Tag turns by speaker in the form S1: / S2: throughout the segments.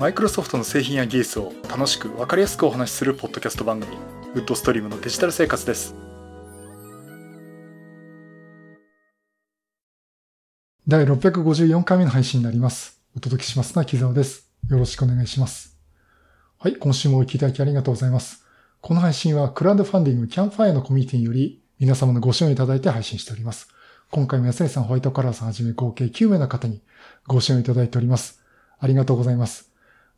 S1: マイクロソフトの製品や技術を楽しく分かりやすくお話しするポッドキャスト番組ウッドストリームのデジタル生活です。
S2: 第654回目の配信になります。お届けしますのは木沢です。よろしくお願いします。はい今週もお聞きいただきありがとうございます。この配信はクラウドファンディングキャンファイアのコミュニティにより皆様のご支援いただいて配信しております。今回も安根さん、ホワイトカラーさんはじめ合計9名の方にご支援いただいております。ありがとうございます。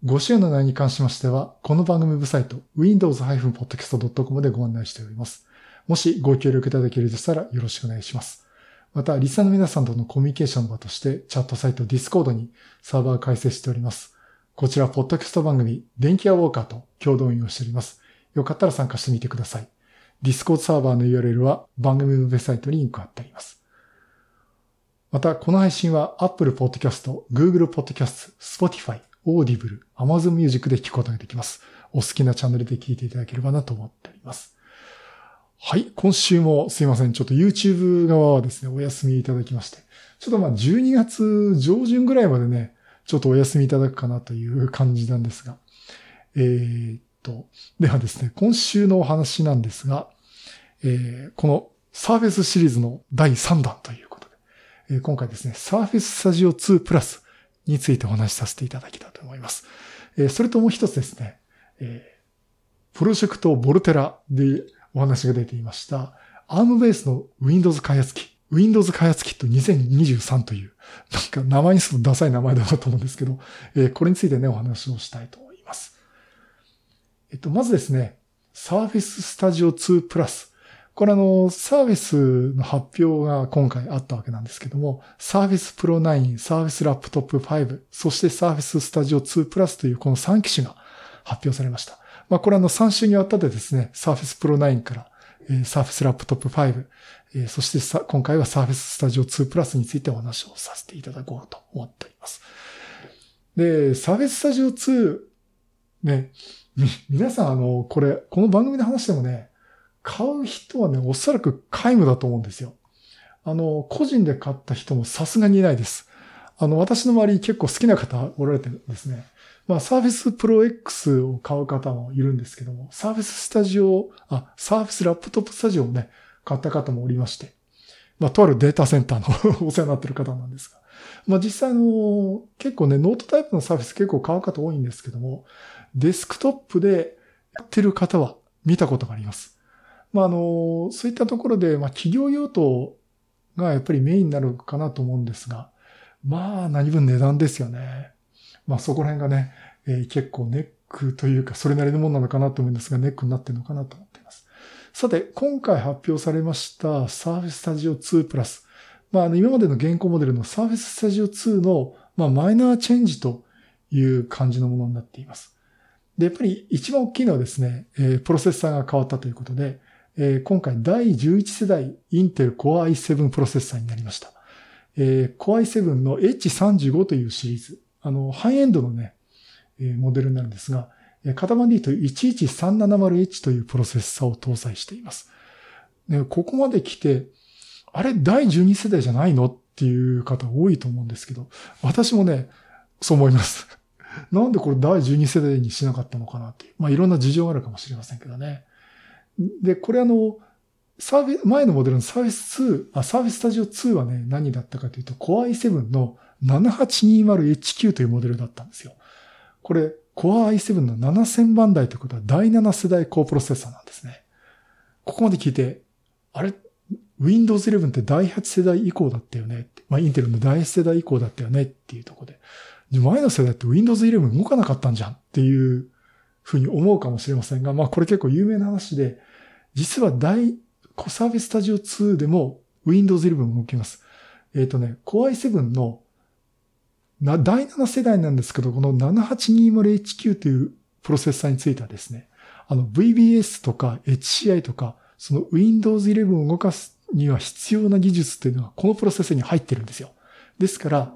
S2: ご支援の内容に関しましては、この番組ウェブサイト、windows-podcast.com でご案内しております。もしご協力いただけるとしたらよろしくお願いします。また、リスナーの皆さんとのコミュニケーション場として、チャットサイト Discord にサーバー開設しております。こちら、ポッドキャスト番組、電気屋ウォーカーと共同運用しております。よかったら参加してみてください。Discord サーバーの URL は番組ウェブサイトにリンク貼ってあります。また、この配信は Apple Podcast、Google Podcast、Spotify、Audible、Amazon Music で聞くことができます。お好きなチャンネルで聞いていただければなと思っております。はい。今週もすいません。ちょっと YouTube 側はですね、お休みいただきまして。ちょっとまあ12月上旬ぐらいまでね、ちょっとお休みいただくかなという感じなんですが。えー、っと、ではですね、今週のお話なんですが、えー、このサーフェスシリーズの第3弾ということでえ今回ですね、Surface Studio 2 Plus についてお話しさせていただきたいと思います。えそれともう一つですね、えプロジェクトボルテラでお話が出ていました、ARM ベースの Windows 開発機、Windows 開発キット2023という、なんか名前にするとダサい名前だなと思うんですけど、えこれについてね、お話をしたいと思います。えっと、まずですね、Surface Studio 2 Plus これあの、サービスの発表が今回あったわけなんですけども、Surface Pro 9、Surface Laptop 5、そして Surface Studio 2 Plus というこの3機種が発表されました。まあこれあの3週にわたってですね、Surface Pro 9から、えー、Surface Laptop 5、えー、そしてさ今回は Surface Studio 2 Plus についてお話をさせていただこうと思っております。で、Surface Studio 2、ね、皆さんあの、これ、この番組で話してもね、買う人はね、おそらく皆無だと思うんですよ。あの、個人で買った人もさすがにいないです。あの、私の周り結構好きな方おられてるんですね。まあ、サーフェスプロ X を買う方もいるんですけども、サーフェススタジオ、あ、サーフェスラップトップスタジオをね、買った方もおりまして、まあ、とあるデータセンターの お世話になってる方なんですが、まあ、実際の、結構ね、ノートタイプのサーフェス結構買う方多いんですけども、デスクトップでやってる方は見たことがあります。まあ、あの、そういったところで、まあ、企業用途がやっぱりメインになるかなと思うんですが、まあ、何分値段ですよね。まあ、そこら辺がね、えー、結構ネックというか、それなりのものなのかなと思うんですが、ネックになってるのかなと思っています。さて、今回発表されました Surface Studio 2 Plus。まあ、あの、今までの現行モデルの Surface Studio 2の、まあ、マイナーチェンジという感じのものになっています。で、やっぱり一番大きいのはですね、えー、プロセッサーが変わったということで、えー、今回第11世代インテル Core i7 プロセッサーになりました。えー、Core i7 の H35 というシリーズ、あの、ハイエンドのね、えー、モデルになるんですが、型番で言うと 11370H というプロセッサーを搭載しています。でここまで来て、あれ第12世代じゃないのっていう方多いと思うんですけど、私もね、そう思います。なんでこれ第12世代にしなかったのかなっていう。まあいろんな事情があるかもしれませんけどね。で、これあの、サービス、前のモデルのサービス2、あ、サービススタジオ2はね、何だったかというと、Core i7 の 7820HQ というモデルだったんですよ。これ、Core i7 の7000番台ということは第7世代高プロセッサーなんですね。ここまで聞いて、あれ、Windows 11って第8世代以降だったよね？まあ、インテルの第8世代以降だったよね？っていうところで。前の世代って Windows 11動かなかったんじゃんっていうふうに思うかもしれませんが、まあこれ結構有名な話で、実は大、コサービススタジオ2でも Windows 11動きます。えっ、ー、とね、Core i7 のな第7世代なんですけど、この 7820HQ というプロセッサーについてはですね、あの VBS とか HCI とか、その Windows 11を動かすには必要な技術っていうのがこのプロセッサーに入ってるんですよ。ですから、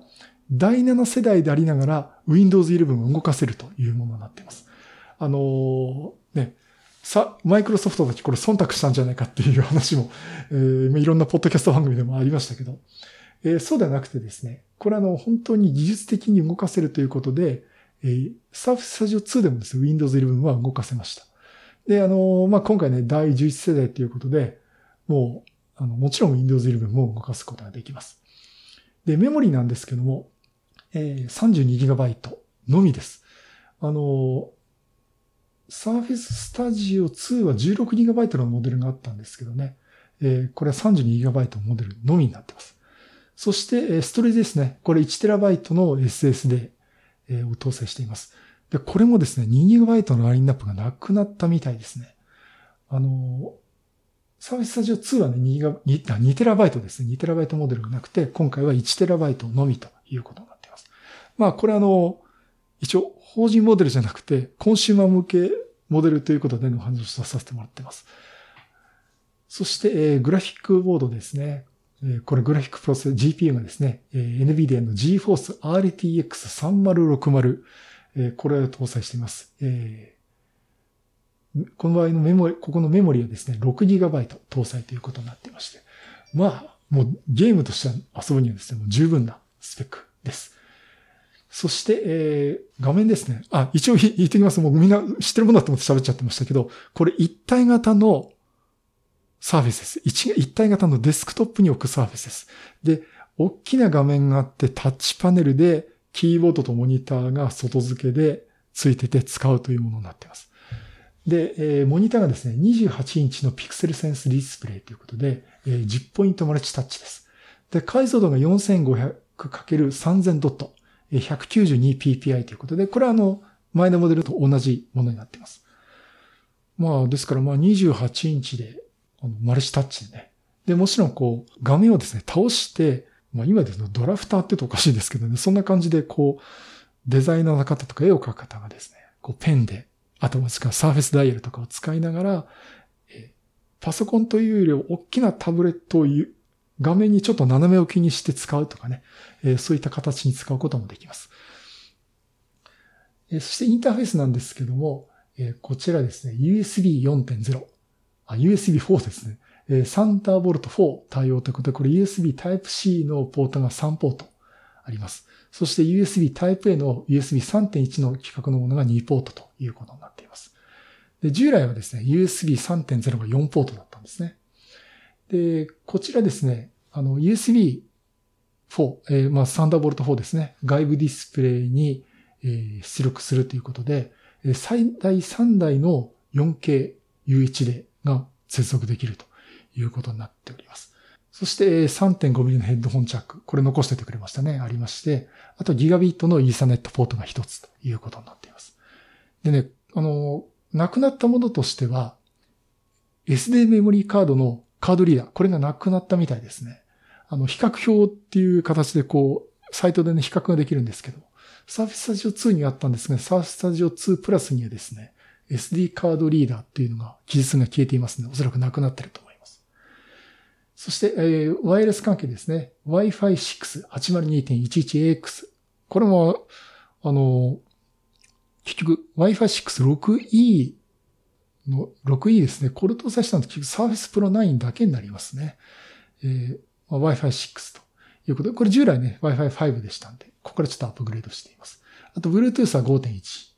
S2: 第7世代でありながら Windows 11を動かせるというものになっています。あのね、さ、マイクロソフトたちこれ忖度したんじゃないかっていう話も、えー、いろんなポッドキャスト番組でもありましたけど、えー、そうではなくてですね、これあの、本当に技術的に動かせるということで、えー、Surface Studio 2でもですね、Windows 11は動かせました。で、あの、まあ、今回ね、第11世代ということで、もう、あの、もちろん Windows 11も動かすことができます。で、メモリなんですけども、えー、32GB のみです。あの、Surface Studio 2は 16GB のモデルがあったんですけどね、えー、これは 32GB のモデルのみになってます。そして、ストレージですね。これ 1TB の SSD を搭載しています。で、これもですね、2GB のラインナップがなくなったみたいですね。あの、サービススタジオ2はね、2, 2TB ですね。2TB モデルがなくて、今回は 1TB のみということになっています。まあ、これあの、一応、法人モデルじゃなくて、コンシューマー向けモデルということでの話をさせてもらっています。そして、えー、グラフィックボードですね。えー、これグラフィックプロセス、GPU がですね、えー、NVIDIA の GForce RTX3060、えー、これを搭載しています。えー、この場合のメモリ、ここのメモリはですね、6GB 搭載ということになっていまして。まあ、もうゲームとしては遊ぶにはですね、もう十分なスペックです。そして、えー、画面ですね。あ、一応言ってきます。もうみんな知ってるものだと思って喋っちゃってましたけど、これ一体型のサーフェスです。一一体型のデスクトップに置くサーフェスです。で、大きな画面があってタッチパネルでキーボードとモニターが外付けで付いてて使うというものになっています。で、えー、モニターがですね、28インチのピクセルセンスディスプレイということで、えー、10ポイントマルチタッチです。で、解像度が 4500×3000 ドット。192ppi ということで、これはあの、前のモデルと同じものになっています。まあ、ですからまあ28インチで、あのマルチタッチでね。で、もちろんこう、画面をですね、倒して、まあ今ですね、ドラフターって言うとおかしいですけどね、そんな感じでこう、デザイナーの方とか絵を描く方がですね、こうペンで、あともしくはサーフェスダイヤルとかを使いながら、えパソコンというより大きなタブレットを画面にちょっと斜め置きにして使うとかね、えー、そういった形に使うこともできます。えー、そしてインターフェースなんですけども、えー、こちらですね、USB 4.0、あ、USB4 ですね。えー、サンダーボルト4対応ということで、これ USB Type-C のポートが3ポートあります。そして USB Type-A の USB3.1 の規格のものが2ポートということになっています。で従来はですね、USB 3.0が4ポートだったんですね。で、こちらですね、あの、USB4、えー、まあ、サンダーボルト4ですね。外部ディスプレイに、えー、出力するということで、最大3台の 4K UHD が接続できるということになっております。そして 3.5mm のヘッドホンチャック。これ残しててくれましたね。ありまして、あとギガビットのイーサネットポートが一つということになっています。でね、あの、なくなったものとしては、SD メモリーカードのカードリーダー、これがなくなったみたいですね。あの、比較表っていう形でこう、サイトでね、比較ができるんですけど、サーフィススタジオ2にあったんですが、サーフィススタジオ2プラスにはですね、SD カードリーダーっていうのが、記述が消えていますので、おそらくなくなってると思います。そして、えー、ワイヤレス関係ですね。Wi-Fi 6 802.11ax。これも、あの、結局 Wi-Fi 6 6E の 6E ですね。これ搭載したのって結局 Surface Pro 9だけになりますね。えーまあ、Wi-Fi 6ということで、これ従来ね、Wi-Fi 5でしたんで、ここからちょっとアップグレードしています。あと、Bluetooth は5.1。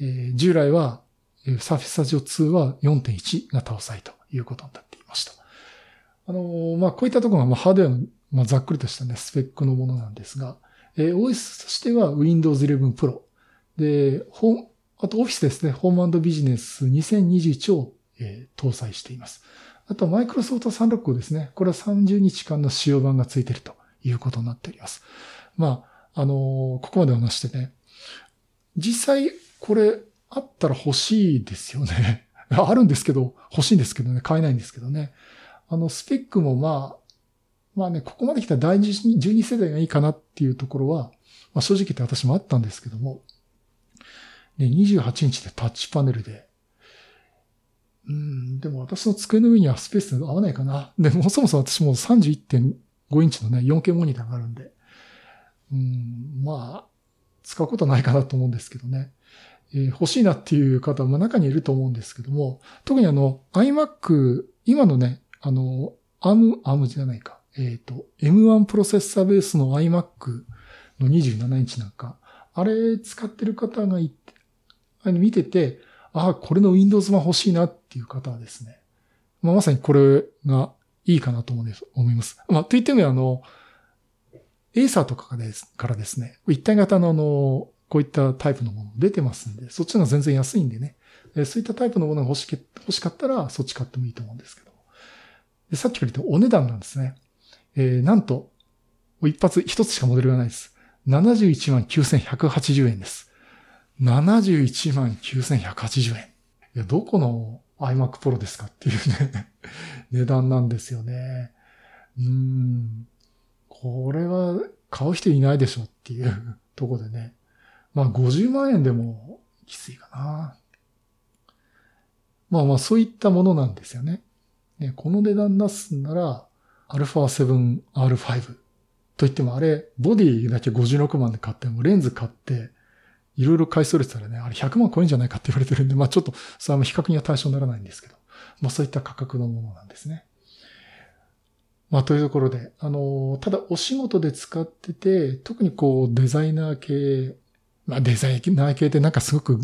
S2: えー、従来は、えー、Surface Studio 2は4.1が搭載ということになっていました。あのー、まあ、こういったところが、まあ、ハードウェアの、まあ、ざっくりとしたね、スペックのものなんですが、えー、OS としては Windows 11 Pro。で、あとオフィスですね、ホームビジネス2021を、えー、搭載しています。あとマイクロソフト365ですね。これは30日間の使用版がついているということになっております。まあ、あのー、ここまで話してね、実際これあったら欲しいですよね。あるんですけど、欲しいんですけどね、買えないんですけどね。あの、スペックもまあ、まあね、ここまで来た第12世代がいいかなっていうところは、まあ正直言って私もあったんですけども、ね、28インチでタッチパネルで。うん、でも私の机の上にはスペース合わないかな。でもそもそも私も31.5インチのね、4K モニターがあるんで。うん、まあ、使うことないかなと思うんですけどね。えー、欲しいなっていう方も中にいると思うんですけども、特にあの、iMac、今のね、あの、ARM、ARM じゃないか。えっ、ー、と、M1 プロセッサーベースの iMac の27インチなんか、あれ使ってる方がいて、見てて、ああ、これの Windows 版欲しいなっていう方はですね、まあ、まさにこれがいいかなと思います。まあ、といってもあの、エーサーとかからですね、一体型のあの、こういったタイプのもの出てますんで、そっちの方が全然安いんでね、そういったタイプのものが欲し欲しかったら、そっち買ってもいいと思うんですけど。でさっきから言ったお値段なんですね。えー、なんと、一発一つしかモデルがないです。71万9180円です。71万9180円。いや、どこの iMac Pro ですかっていうね 値段なんですよね。うん。これは買う人いないでしょっていう とこでね。まあ50万円でもきついかな。まあまあそういったものなんですよね。ねこの値段出すんなら α7R5 と言ってもあれ、ボディだけ56万で買ってもレンズ買って、いろいろ買いそれてたらね、あれ100万超えんじゃないかって言われてるんで、まあちょっと、それは比較には対象にならないんですけど、まあそういった価格のものなんですね。まあというところで、あの、ただお仕事で使ってて、特にこうデザイナー系、まあデザイナー系ってなんかすごく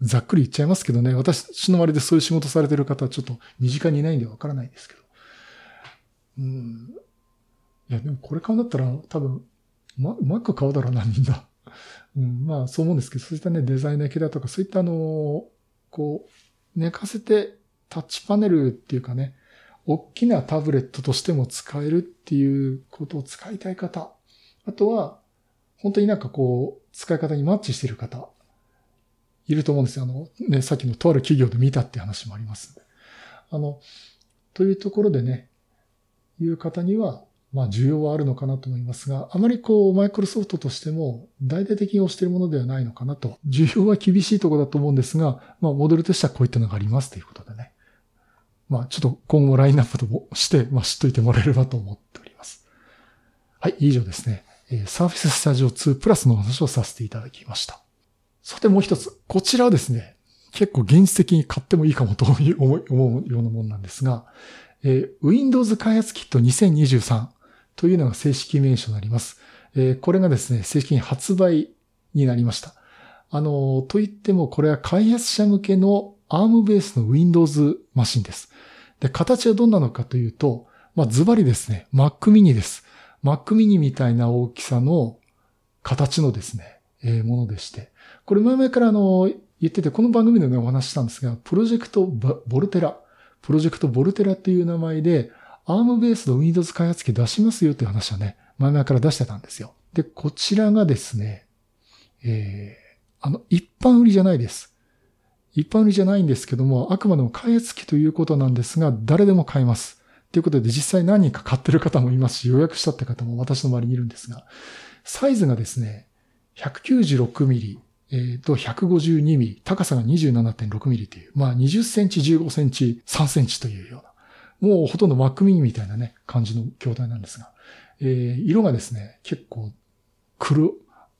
S2: ざっくり言っちゃいますけどね、私の周りでそういう仕事されてる方はちょっと身近にいないんでわからないんですけど。うん。いや、でもこれ買うんだったら多分、マック買うだろうな、みんな。うん、まあそう思うんですけど、そういったね、デザイナー系だとか、そういったあの、こう、寝かせてタッチパネルっていうかね、大きなタブレットとしても使えるっていうことを使いたい方。あとは、本当になんかこう、使い方にマッチしてる方。いると思うんですよ。あの、ね、さっきのとある企業で見たって話もありますあの、というところでね、いう方には、まあ、需要はあるのかなと思いますが、あまりこう、マイクロソフトとしても、大々的に推しているものではないのかなと。需要は厳しいところだと思うんですが、まあ、モデルとしてはこういったのがありますということでね。まあ、ちょっと今後ラインナップとして、まあ、知っといてもらえればと思っております。はい、以上ですね。えー、Surface Studio 2 Plus の話をさせていただきました。さてもう一つ。こちらはですね、結構現実的に買ってもいいかもと思うようなものなんですが、えー、Windows 開発キット2023というのが正式名称になります。え、これがですね、正式に発売になりました。あの、と言ってもこれは開発者向けの ARM ベースの Windows マシンです。で、形はどんなのかというと、まあ、ズバリですね、Mac mini です。Mac mini みたいな大きさの形のですね、えー、ものでして。これ前々からあの、言ってて、この番組でね、お話したんですが、プロジェクトボルテラ、プロジェクトボルテラっていう名前で、ARM ベースの Windows 開発機出しますよっていう話はね、前々から出してたんですよ。で、こちらがですね、えー、あの、一般売りじゃないです。一般売りじゃないんですけども、あくまでも開発機ということなんですが、誰でも買えます。ということで、実際何人か買ってる方もいますし、予約したって方も私の周りにいるんですが、サイズがですね、196ミリ、えっ、ー、と、152ミリ、高さが27.6ミリという、まあ20センチ、15センチ、3センチというような、もうほとんど Mac mini みたいなね、感じの筐体なんですが、えー、色がですね、結構黒、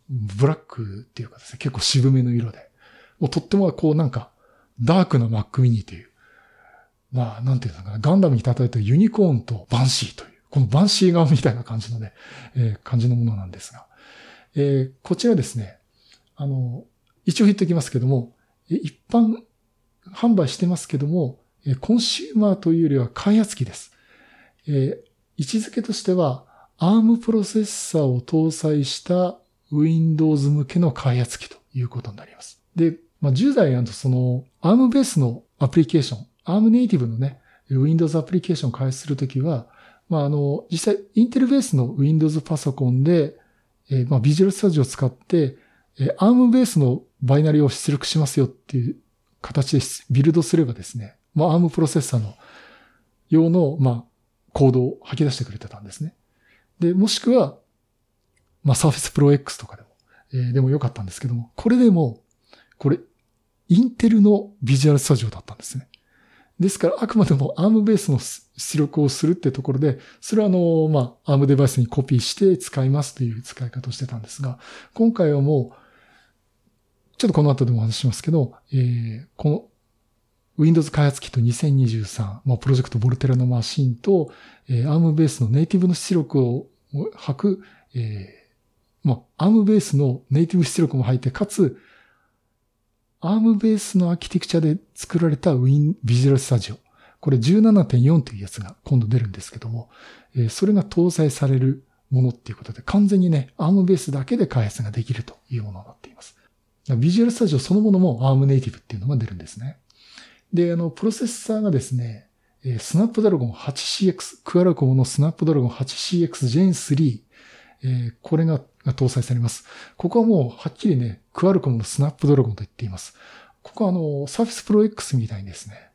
S2: ブラックっていうかですね、結構渋めの色で、もうとってもこうなんか、ダークな Mac mini という、まあ、なんていうのかな、ガンダムに例えたユニコーンとバンシーという、このバンシー側みたいな感じのね、えー、感じのものなんですが、えー、こちらですね、あの、一応言っておきますけども、一般販売してますけども、コンシューマーというよりは開発機です。え、位置づけとしては、ARM プロセッサーを搭載した Windows 向けの開発機ということになります。で、まあ、10代その ARM ベースのアプリケーション、ARM ネイティブのね、Windows アプリケーションを開発するときは、まあ、あの、実際、インテルベースの Windows パソコンで、えー、まあ、ビジュアルスタジオを使って、えー、ARM ベースのバイナリーを出力しますよっていう形でビルドすればですね、まあ、ARM プロセッサーの用の、まあ、コードを吐き出してくれてたんですね。で、もしくは、まあ、Surface Pro X とかでも、えー、でもよかったんですけども、これでも、これ、インテルのビジュアルスタジオだったんですね。ですから、あくまでも ARM ベースの出力をするってところで、それはあの、まあ、ARM デバイスにコピーして使いますという使い方をしてたんですが、今回はもう、ちょっとこの後でもお話ししますけど、えー、この Windows 開発キット2023、まあ、プロジェクトボルテラのマシンと、えー、ARM ベースのネイティブの出力を吐く、えー、まあ、ARM ベースのネイティブ出力も入って、かつ、ARM ベースのアーキテクチャで作られた Win Visual Studio。これ17.4というやつが今度出るんですけども、えー、それが搭載されるものっていうことで、完全にね、ARM ベースだけで開発ができるというものになっています。ビジュアルスタジオそのものも ARM ネイティブっていうのが出るんですね。で、あの、プロセッサーがですね、スナップドラゴン 8CX、クアラコムのスナップドラゴン 8CX Gen 3、えー、これがが搭載されます。ここはもうはっきりね、クアルコムのスナップドラゴンと言っています。ここはあの、Surface Pro X みたいにですね、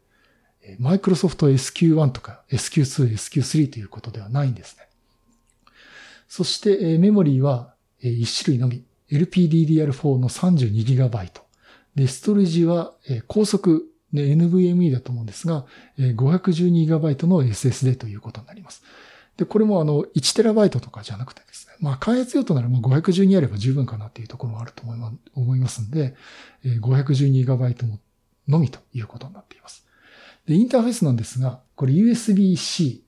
S2: マイクロソフト SQ1 とか SQ2、SQ3 ということではないんですね。そして、えメモリーはえ1種類のみ。LPDDR4 の 32GB。で、ストレージはえ高速で NVMe だと思うんですが、512GB の SSD ということになります。で、これもあの 1TB とかじゃなくてですね、まあ開発用途ならもう512あれば十分かなっていうところもあると思いますんで、512GB のみということになっています。で、インターフェースなんですが、これ USB-C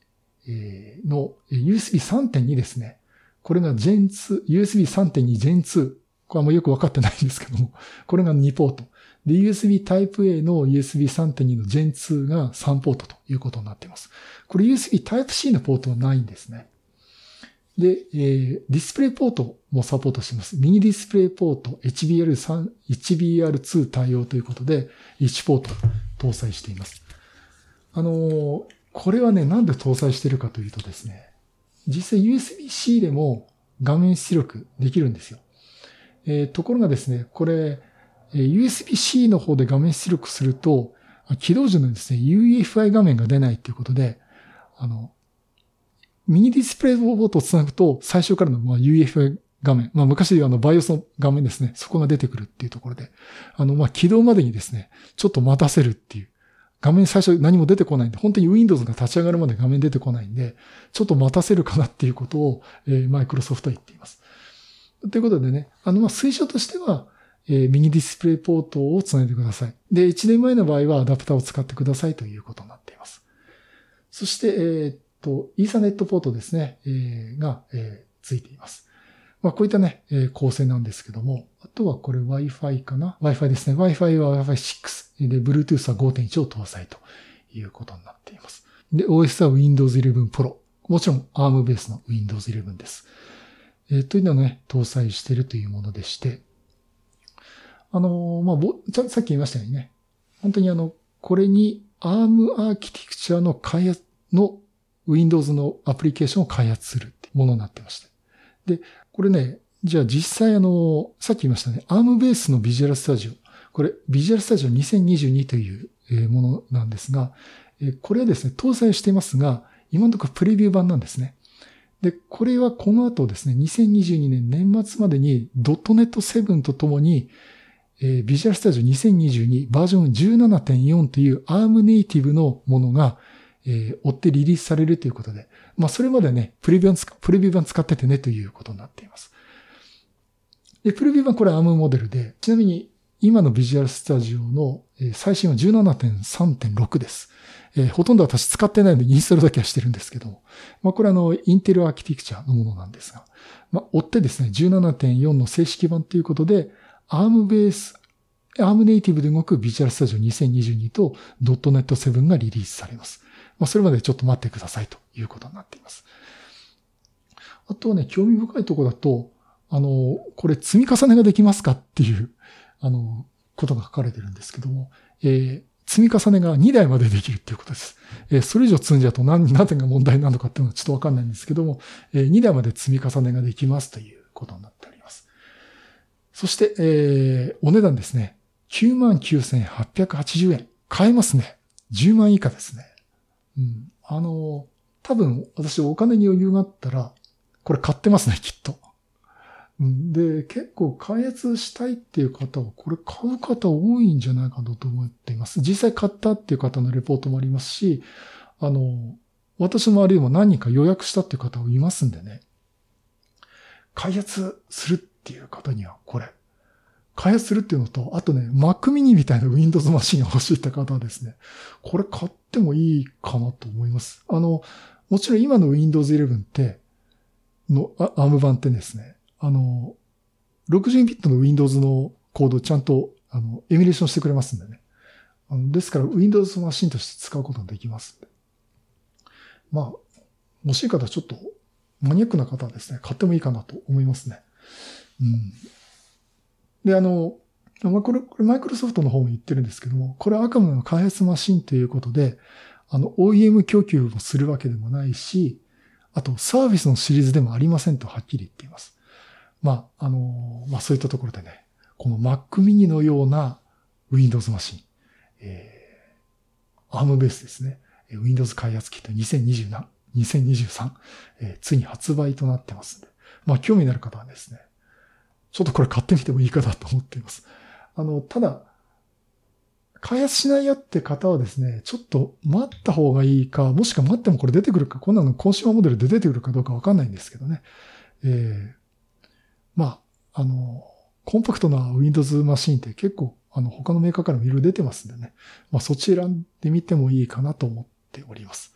S2: の USB3.2 ですね。これが Gen 2、USB 3.2 Gen 2。これはもうよくわかってないんですけども、これが2ポート。で、USB Type-A の USB 3.2の Gen 2が3ポートということになっています。これ USB Type-C のポートはないんですね。で、えー、ディスプレイポートもサポートします。ミニディスプレイポート HBR3、HBR2 対応ということで、1ポート搭載しています。あのー、これはね、なんで搭載してるかというとですね、実際 USB-C でも画面出力できるんですよ。えー、ところがですね、これ、USB-C の方で画面出力すると、起動時のですね、UEFI 画面が出ないということで、あの、ミニディスプレイボートをつなぐと、最初からのまあ UEFI 画面、まあ昔であのバイオスの画面ですね、そこが出てくるっていうところで、あの、まあ起動までにですね、ちょっと待たせるっていう、画面最初何も出てこないんで、本当に Windows が立ち上がるまで画面出てこないんで、ちょっと待たせるかなっていうことを、えー、マイクロソフトは言っています。ということでね、あの、まあ、推奨としては、えー、ミニディスプレイポートをつないでください。で、HDMI の場合はアダプターを使ってくださいということになっています。そして、えー、っと、イーサネットポートですね、えー、が、えー、ついています。まあ、こういったね、えー、構成なんですけども、あとはこれ Wi-Fi かな ?Wi-Fi ですね。Wi-Fi は Wi-Fi6 で、Bluetooth は5.1を搭載ということになっています。で、OS は Windows 11 Pro。もちろん ARM ベースの Windows 11です。えー、というのをね、搭載しているというものでして、あの、まあ、さっき言いましたようにね、本当にあの、これに ARM アーキテクチャの開発の Windows のアプリケーションを開発するってものになってまして。で、これね、じゃあ実際あの、さっき言いましたね、ARM ベースのビジュアルスタジオ。これ、ビジュアルスタジオ2022というものなんですが、これはですね、搭載していますが、今のところプレビュー版なんですね。で、これはこの後ですね、2022年年末までに .NET 7とともに、えー、ビジュアルスタジオ2022バージョン17.4という ARM ネイティブのものが、えー、追ってリリースされるということで、まあそれまでね、プレビュー版、プレビュー版使っててねということになっています。で、プレビュー版これ ARM モデルで、ちなみに今のビジュアルスタジオの最新は17.3.6です。えー、ほとんど私使ってないのでインストールだけはしてるんですけど、まあこれあの、インテルアーキテクチャのものなんですが、まあ追ってですね、17.4の正式版ということで、ARM ベース、ARM ネイティブで動くビジュアルスタジオ2022と .NET 7がリリースされます。まあ、それまでちょっと待ってくださいということになっています。あとはね、興味深いところだと、あの、これ積み重ねができますかっていう、あの、ことが書かれてるんですけども、えー、積み重ねが2台までできるっていうことです。えー、それ以上積んじゃうと何、何点が問題なのかっていうのはちょっとわかんないんですけども、えー、2台まで積み重ねができますということになっており。そして、えー、お値段ですね。99,880円。買えますね。10万以下ですね。うん。あの、多分私お金に余裕があったら、これ買ってますね、きっと。で、結構開発したいっていう方は、これ買う方多いんじゃないかなと思っています。実際買ったっていう方のレポートもありますし、あの、私もあるいは何人か予約したっていう方もいますんでね。開発するっていう方には、これ、開発するっていうのと、あとね、Mac mini みたいな Windows マシンが欲しいって方はですね、これ買ってもいいかなと思います。あの、もちろん今の Windows 11って、の、ARM 版ってですね、あの、60ビットの Windows のコードちゃんと、あの、エミュレーションしてくれますんでね。あのですから Windows マシンとして使うことができます。まあ、欲しい方はちょっとマニアックな方はですね、買ってもいいかなと思いますね。うん。で、あの、ま、これ、これマイクロソフトの方も言ってるんですけども、これはあくまでも開発マシンということで、あの、OEM 供給をするわけでもないし、あと、サービスのシリーズでもありませんとはっきり言っています。まあ、あの、まあそういったところでね、この Mac mini のような Windows マシン、えー、ARM ベースですね。Windows 開発キット2027、2023、えー、ついに発売となってますんで、まあ興味のある方はですね、ちょっとこれ買ってみてもいいかなと思っています。あの、ただ、開発しないよって方はですね、ちょっと待った方がいいか、もしくは待ってもこれ出てくるか、こんなのコンシューマーモデルで出てくるかどうかわかんないんですけどね。えー、まあ、あの、コンパクトな Windows マシンって結構、あの、他のメーカーからもいろいろ出てますんでね。まあ、そちらで見てもいいかなと思っております。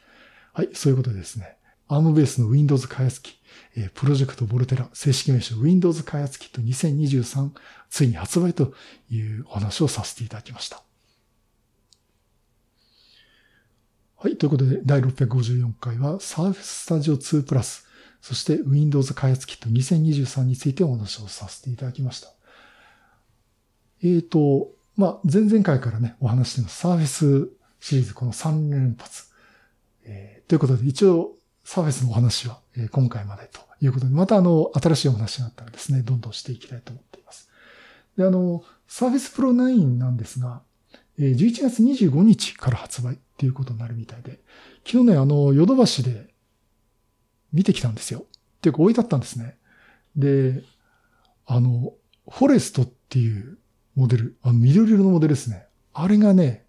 S2: はい、そういうことでですね。ARM ベースの Windows 開発機、えー、プロジェクトボルテラ、正式名称 Windows 開発キット2023、ついに発売というお話をさせていただきました。はい。ということで、第654回は Surface Studio 2 Plus、そして Windows 開発キット2023についてお話をさせていただきました。えっ、ー、と、まあ、前々回からね、お話してます Surface シリーズ、この3連発。えー、ということで、一応、サーフェスのお話は、え、今回までということで、またあの、新しいお話があったらですね、どんどんしていきたいと思っています。で、あの、サーフェスプロ9なんですが、えー、11月25日から発売っていうことになるみたいで、昨日ね、あの、ヨドバシで見てきたんですよ。っていうか置いてあったんですね。で、あの、フォレストっていうモデル、あの、緑色のモデルですね。あれがね、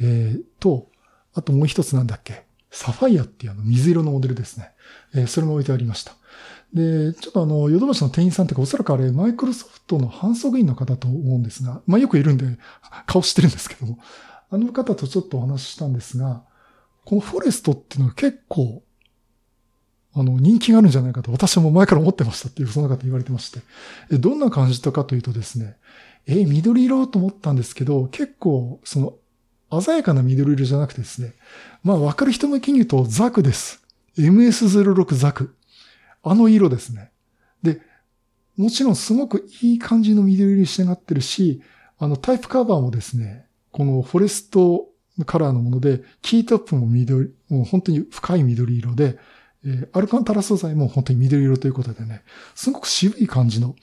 S2: えー、と、あともう一つなんだっけ？サファイアっていうあの水色のモデルですね。えー、それも置いてありました。で、ちょっとあの、ヨドバシの店員さんってか、おそらくあれ、マイクロソフトの反則員の方と思うんですが、まあよくいるんで、顔知ってるんですけども、あの方とちょっとお話ししたんですが、このフォレストっていうのは結構、あの、人気があるんじゃないかと私も前から思ってましたっていう、そんな方言われてまして。どんな感じたかというとですね、え、緑色と思ったんですけど、結構、その、鮮やかな緑色じゃなくてですね、まあわかる人向けに言うとザクです。MS06 ザク。あの色ですね。で、もちろんすごくいい感じの緑色に仕上がってるし、あのタイプカバーもですね、このフォレストカラーのもので、キートップも緑、もう本当に深い緑色で、えー、アルカンタラ素材も本当に緑色ということでね、すごく渋い感じの、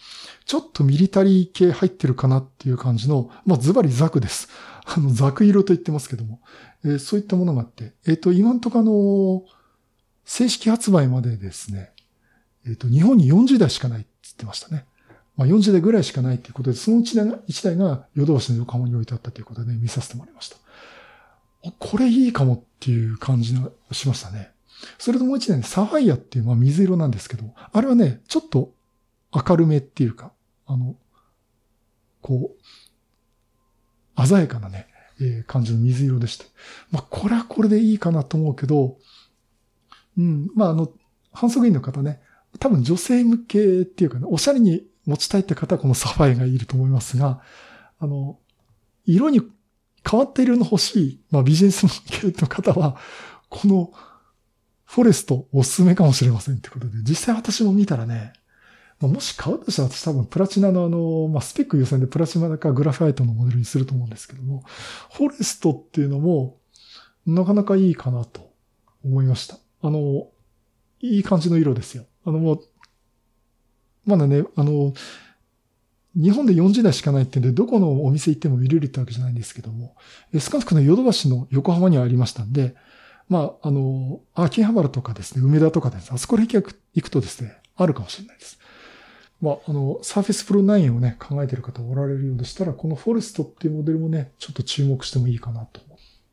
S2: ちょっとミリタリー系入ってるかなっていう感じの、まあズバリザクです。あの、ザク色と言ってますけども、えー、そういったものがあって、えっ、ー、と、今んとこあの、正式発売までですね、えっ、ー、と、日本に40台しかないって言ってましたね。まあ、40台ぐらいしかないということで、その1台が、1台がヨドバシの横浜に置いてあったということで、ね、見させてもらいました。これいいかもっていう感じがしましたね。それともう一台ね、サファイアっていう、まあ水色なんですけど、あれはね、ちょっと明るめっていうか、あの、こう、鮮やかなね、えー、感じの水色でして。まあ、これはこれでいいかなと思うけど、うん、まあ、あの、反則員の方ね、多分女性向けっていうかね、おしゃれに持ちたいって方はこのサファイがいると思いますが、あの、色に変わった色の欲しい、まあビジネス向けの方は、このフォレストおすすめかもしれませんってことで、実際私も見たらね、まあ、もし買うとしたら私多分プラチナのあの、まあ、スペック優先でプラチナかグラファイトのモデルにすると思うんですけども、フォレストっていうのも、なかなかいいかなと思いました。あの、いい感じの色ですよ。あのもう、まだね、あの、日本で40台しかないってんで、どこのお店行っても見れるってわけじゃないんですけども、少なくともヨドバシの横浜にはありましたんで、まあ、あの、秋葉原とかですね、梅田とかです、ね、あそこら辺行くとですね、あるかもしれないです。まあ、あの、Surface Pro 9をね、考えてる方おられるようでしたら、この Forest っていうモデルもね、ちょっと注目してもいいかなと。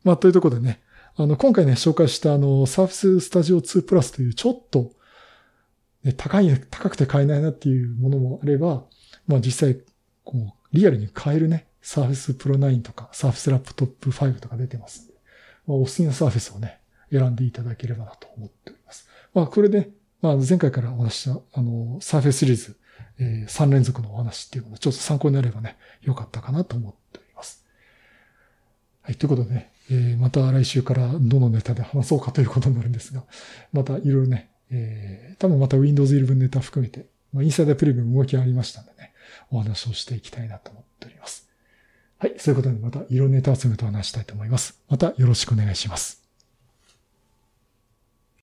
S2: まあ、というところでね、あの、今回ね、紹介したあの、Surface Studio 2 Plus というちょっと、ね、高い、高くて買えないなっていうものもあれば、まあ実際、こう、リアルに買えるね、Surface Pro 9とか Surface Laptop 5とか出てますんで、まあ、お好きな Surface をね、選んでいただければなと思っております。まあ、これで、まあ、前回からお話した、あの、Surface シリーズ、えー、3連続のお話っていうのがちょっと参考になればね、よかったかなと思っております。はい、ということでね、えー、また来週からどのネタで話そうかということになるんですが、またいろいろね、えー、多分また Windows 11ネタ含めて、まあ、インサイダープレビューも動きがありましたんでね、お話をしていきたいなと思っております。はい、そういうことでまた色ネタ集めと話したいと思います。またよろしくお願いします。